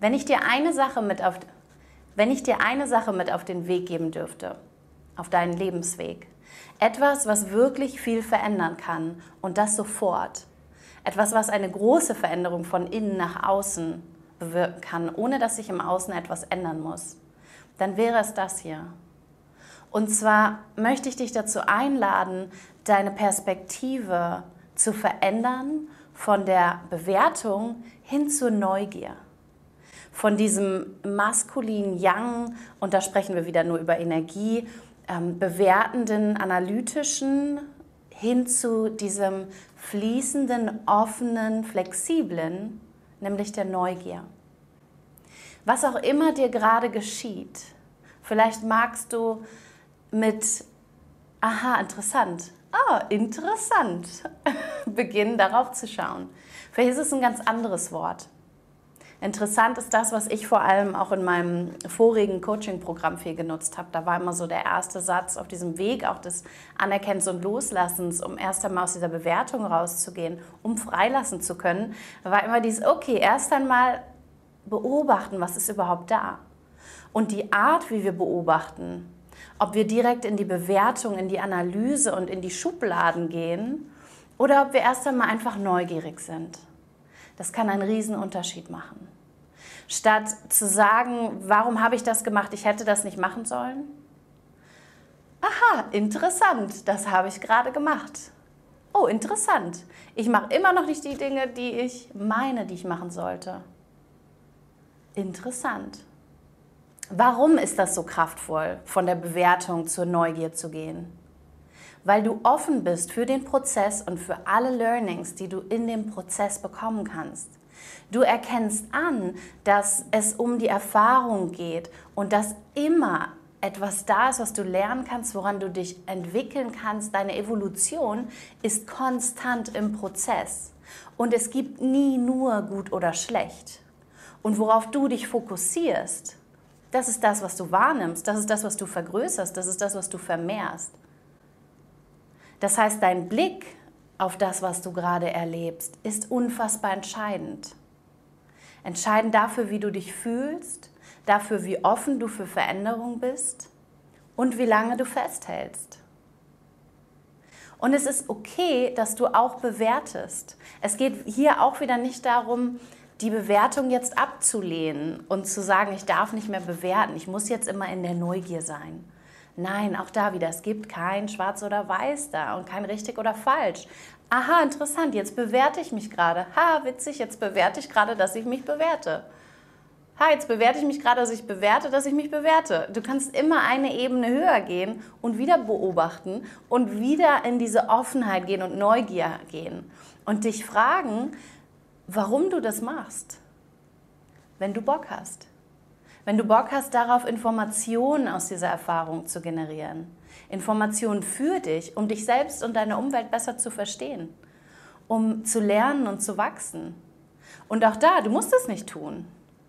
Wenn ich dir eine Sache mit auf, wenn ich dir eine Sache mit auf den Weg geben dürfte, auf deinen Lebensweg, etwas, was wirklich viel verändern kann und das sofort, etwas, was eine große Veränderung von innen nach außen bewirken kann, ohne dass sich im Außen etwas ändern muss, dann wäre es das hier. Und zwar möchte ich dich dazu einladen, deine Perspektive zu verändern von der Bewertung hin zur Neugier. Von diesem maskulinen Yang, und da sprechen wir wieder nur über Energie, ähm, bewertenden, analytischen hin zu diesem fließenden, offenen, flexiblen, nämlich der Neugier. Was auch immer dir gerade geschieht, vielleicht magst du mit, aha, interessant, ah, interessant, beginnen darauf zu schauen. Vielleicht ist es ein ganz anderes Wort. Interessant ist das, was ich vor allem auch in meinem vorigen Coaching-Programm viel genutzt habe. Da war immer so der erste Satz auf diesem Weg auch des Anerkennens und Loslassens, um erst einmal aus dieser Bewertung rauszugehen, um freilassen zu können, war immer dieses, okay, erst einmal beobachten, was ist überhaupt da. Und die Art, wie wir beobachten, ob wir direkt in die Bewertung, in die Analyse und in die Schubladen gehen oder ob wir erst einmal einfach neugierig sind. Das kann einen Riesenunterschied machen. Statt zu sagen, warum habe ich das gemacht, ich hätte das nicht machen sollen. Aha, interessant, das habe ich gerade gemacht. Oh, interessant. Ich mache immer noch nicht die Dinge, die ich meine, die ich machen sollte. Interessant. Warum ist das so kraftvoll, von der Bewertung zur Neugier zu gehen? Weil du offen bist für den Prozess und für alle Learnings, die du in dem Prozess bekommen kannst. Du erkennst an, dass es um die Erfahrung geht und dass immer etwas da ist, was du lernen kannst, woran du dich entwickeln kannst. Deine Evolution ist konstant im Prozess und es gibt nie nur gut oder schlecht. Und worauf du dich fokussierst, das ist das, was du wahrnimmst, das ist das, was du vergrößerst, das ist das, was du vermehrst. Das heißt, dein Blick auf das, was du gerade erlebst, ist unfassbar entscheidend. Entscheidend dafür, wie du dich fühlst, dafür, wie offen du für Veränderung bist und wie lange du festhältst. Und es ist okay, dass du auch bewertest. Es geht hier auch wieder nicht darum, die Bewertung jetzt abzulehnen und zu sagen, ich darf nicht mehr bewerten, ich muss jetzt immer in der Neugier sein. Nein, auch da wieder, es gibt kein Schwarz oder Weiß da und kein richtig oder falsch. Aha, interessant, jetzt bewerte ich mich gerade. Ha, witzig, jetzt bewerte ich gerade, dass ich mich bewerte. Ha, jetzt bewerte ich mich gerade, dass ich bewerte, dass ich mich bewerte. Du kannst immer eine Ebene höher gehen und wieder beobachten und wieder in diese Offenheit gehen und Neugier gehen und dich fragen, warum du das machst, wenn du Bock hast. Wenn du Bock hast, darauf Informationen aus dieser Erfahrung zu generieren. Informationen für dich, um dich selbst und deine Umwelt besser zu verstehen, um zu lernen und zu wachsen. Und auch da, du musst es nicht tun.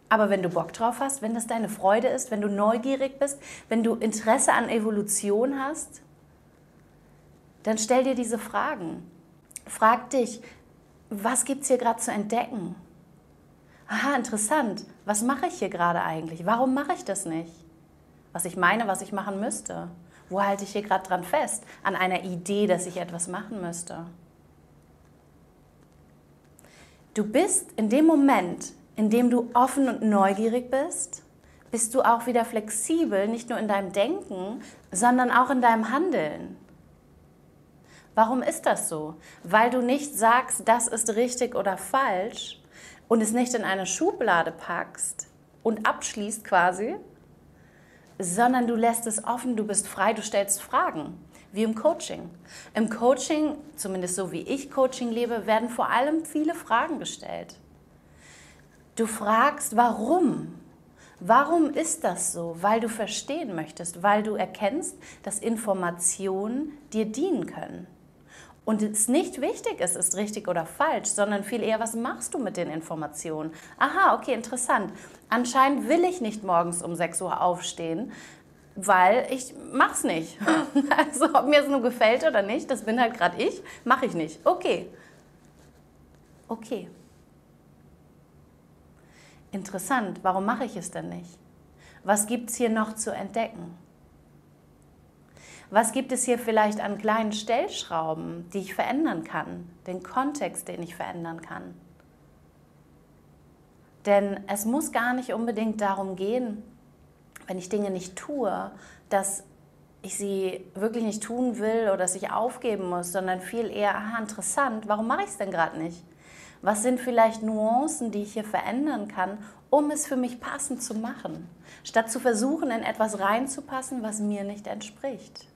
Aber wenn du Bock drauf hast, wenn das deine Freude ist, wenn du neugierig bist, wenn du Interesse an Evolution hast, dann stell dir diese Fragen. Frag dich, was gibt es hier gerade zu entdecken? Aha, interessant, was mache ich hier gerade eigentlich? Warum mache ich das nicht? Was ich meine, was ich machen müsste. Wo halte ich hier gerade dran fest? An einer Idee, dass ich etwas machen müsste. Du bist in dem Moment, in dem du offen und neugierig bist, bist du auch wieder flexibel, nicht nur in deinem Denken, sondern auch in deinem Handeln. Warum ist das so? Weil du nicht sagst, das ist richtig oder falsch, und es nicht in eine Schublade packst und abschließt quasi, sondern du lässt es offen, du bist frei, du stellst Fragen, wie im Coaching. Im Coaching, zumindest so wie ich Coaching lebe, werden vor allem viele Fragen gestellt. Du fragst, warum? Warum ist das so? Weil du verstehen möchtest, weil du erkennst, dass Informationen dir dienen können und es nicht wichtig ist, ist richtig oder falsch, sondern viel eher, was machst du mit den Informationen? Aha, okay, interessant. Anscheinend will ich nicht morgens um 6 Uhr aufstehen, weil ich mach's nicht. Also ob mir es nur gefällt oder nicht, das bin halt gerade ich, mache ich nicht. Okay. Okay. Interessant, warum mache ich es denn nicht? Was gibt es hier noch zu entdecken? Was gibt es hier vielleicht an kleinen Stellschrauben, die ich verändern kann? Den Kontext, den ich verändern kann? Denn es muss gar nicht unbedingt darum gehen, wenn ich Dinge nicht tue, dass ich sie wirklich nicht tun will oder dass ich aufgeben muss, sondern viel eher, aha, interessant, warum mache ich es denn gerade nicht? Was sind vielleicht Nuancen, die ich hier verändern kann, um es für mich passend zu machen, statt zu versuchen, in etwas reinzupassen, was mir nicht entspricht?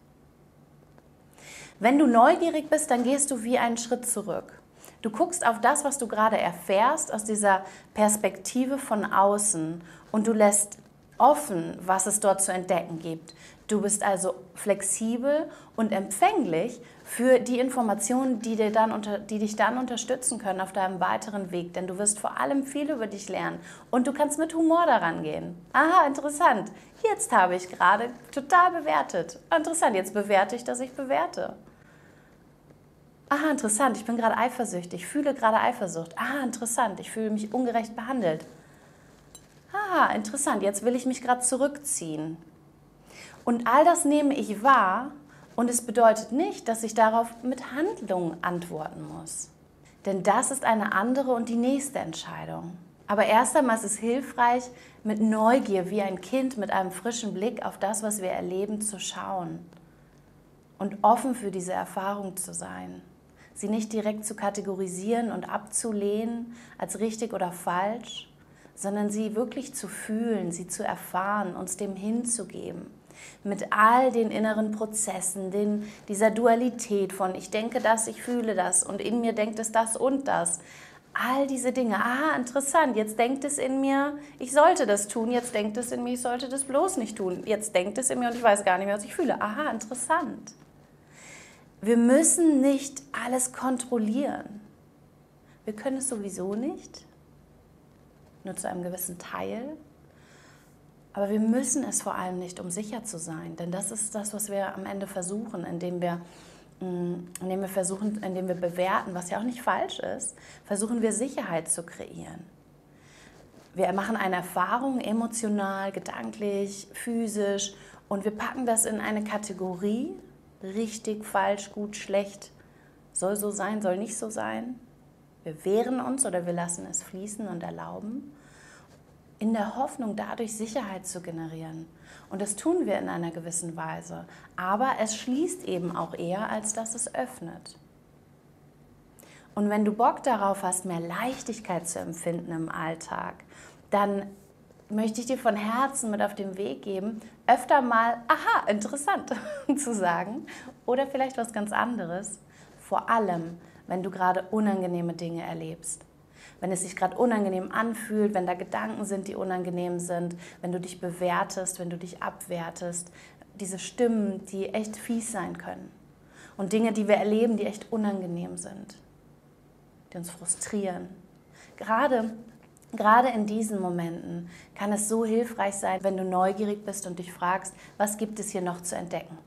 Wenn du neugierig bist, dann gehst du wie einen Schritt zurück. Du guckst auf das, was du gerade erfährst, aus dieser Perspektive von außen und du lässt offen, was es dort zu entdecken gibt. Du bist also flexibel und empfänglich für die Informationen, die, dir dann unter, die dich dann unterstützen können auf deinem weiteren Weg. Denn du wirst vor allem viel über dich lernen und du kannst mit Humor daran gehen. Aha, interessant. Jetzt habe ich gerade total bewertet. Interessant, jetzt bewerte ich, dass ich bewerte. Aha, interessant, ich bin gerade eifersüchtig, ich fühle gerade Eifersucht. Aha, interessant, ich fühle mich ungerecht behandelt. Aha, interessant, jetzt will ich mich gerade zurückziehen. Und all das nehme ich wahr und es bedeutet nicht, dass ich darauf mit Handlungen antworten muss. Denn das ist eine andere und die nächste Entscheidung. Aber erst einmal ist es hilfreich, mit Neugier wie ein Kind mit einem frischen Blick auf das, was wir erleben, zu schauen und offen für diese Erfahrung zu sein sie nicht direkt zu kategorisieren und abzulehnen als richtig oder falsch, sondern sie wirklich zu fühlen, sie zu erfahren, uns dem hinzugeben. Mit all den inneren Prozessen, den, dieser Dualität von ich denke das, ich fühle das und in mir denkt es das und das. All diese Dinge. Aha, interessant. Jetzt denkt es in mir, ich sollte das tun. Jetzt denkt es in mir, ich sollte das bloß nicht tun. Jetzt denkt es in mir und ich weiß gar nicht mehr, was ich fühle. Aha, interessant. Wir müssen nicht alles kontrollieren. Wir können es sowieso nicht, nur zu einem gewissen Teil. Aber wir müssen es vor allem nicht, um sicher zu sein. Denn das ist das, was wir am Ende versuchen, indem wir, mm, indem wir versuchen, indem wir bewerten, was ja auch nicht falsch ist, versuchen wir Sicherheit zu kreieren. Wir machen eine Erfahrung emotional, gedanklich, physisch und wir packen das in eine Kategorie, richtig, falsch, gut, schlecht, soll so sein, soll nicht so sein. Wir wehren uns oder wir lassen es fließen und erlauben, in der Hoffnung, dadurch Sicherheit zu generieren. Und das tun wir in einer gewissen Weise. Aber es schließt eben auch eher, als dass es öffnet. Und wenn du Bock darauf hast, mehr Leichtigkeit zu empfinden im Alltag, dann möchte ich dir von Herzen mit auf den Weg geben, öfter mal, aha, interessant zu sagen oder vielleicht was ganz anderes. Vor allem, wenn du gerade unangenehme Dinge erlebst. Wenn es sich gerade unangenehm anfühlt, wenn da Gedanken sind, die unangenehm sind, wenn du dich bewertest, wenn du dich abwertest. Diese Stimmen, die echt fies sein können. Und Dinge, die wir erleben, die echt unangenehm sind, die uns frustrieren. Gerade Gerade in diesen Momenten kann es so hilfreich sein, wenn du neugierig bist und dich fragst, was gibt es hier noch zu entdecken?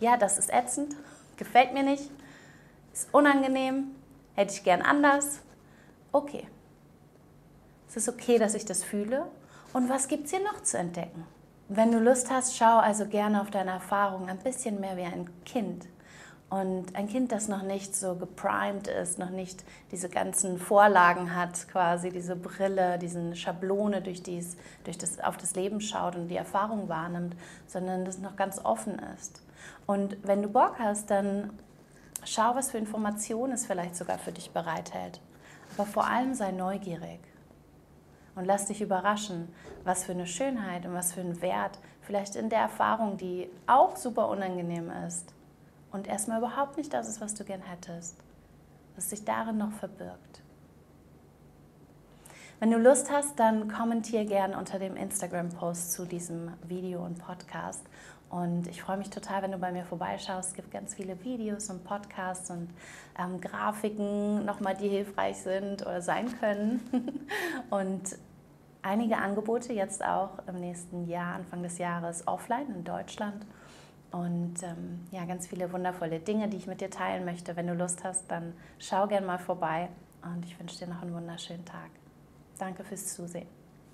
Ja, das ist ätzend, gefällt mir nicht, ist unangenehm, hätte ich gern anders. Okay. Es ist okay, dass ich das fühle. Und was gibt es hier noch zu entdecken? Wenn du Lust hast, schau also gerne auf deine Erfahrung ein bisschen mehr wie ein Kind und ein Kind, das noch nicht so geprimed ist, noch nicht diese ganzen Vorlagen hat, quasi diese Brille, diese Schablone, durch die es durch das, auf das Leben schaut und die Erfahrung wahrnimmt, sondern das noch ganz offen ist. Und wenn du Bock hast, dann schau, was für Informationen es vielleicht sogar für dich bereithält. Aber vor allem sei neugierig und lass dich überraschen, was für eine Schönheit und was für einen Wert vielleicht in der Erfahrung, die auch super unangenehm ist, und erstmal überhaupt nicht das ist, was du gern hättest, was sich darin noch verbirgt. Wenn du Lust hast, dann kommentier gerne unter dem Instagram-Post zu diesem Video und Podcast. Und ich freue mich total, wenn du bei mir vorbeischaust. Es gibt ganz viele Videos und Podcasts und ähm, Grafiken nochmal, die hilfreich sind oder sein können. und einige Angebote jetzt auch im nächsten Jahr, Anfang des Jahres offline in Deutschland. Und ähm, ja, ganz viele wundervolle Dinge, die ich mit dir teilen möchte. Wenn du Lust hast, dann schau gern mal vorbei und ich wünsche dir noch einen wunderschönen Tag. Danke fürs Zusehen.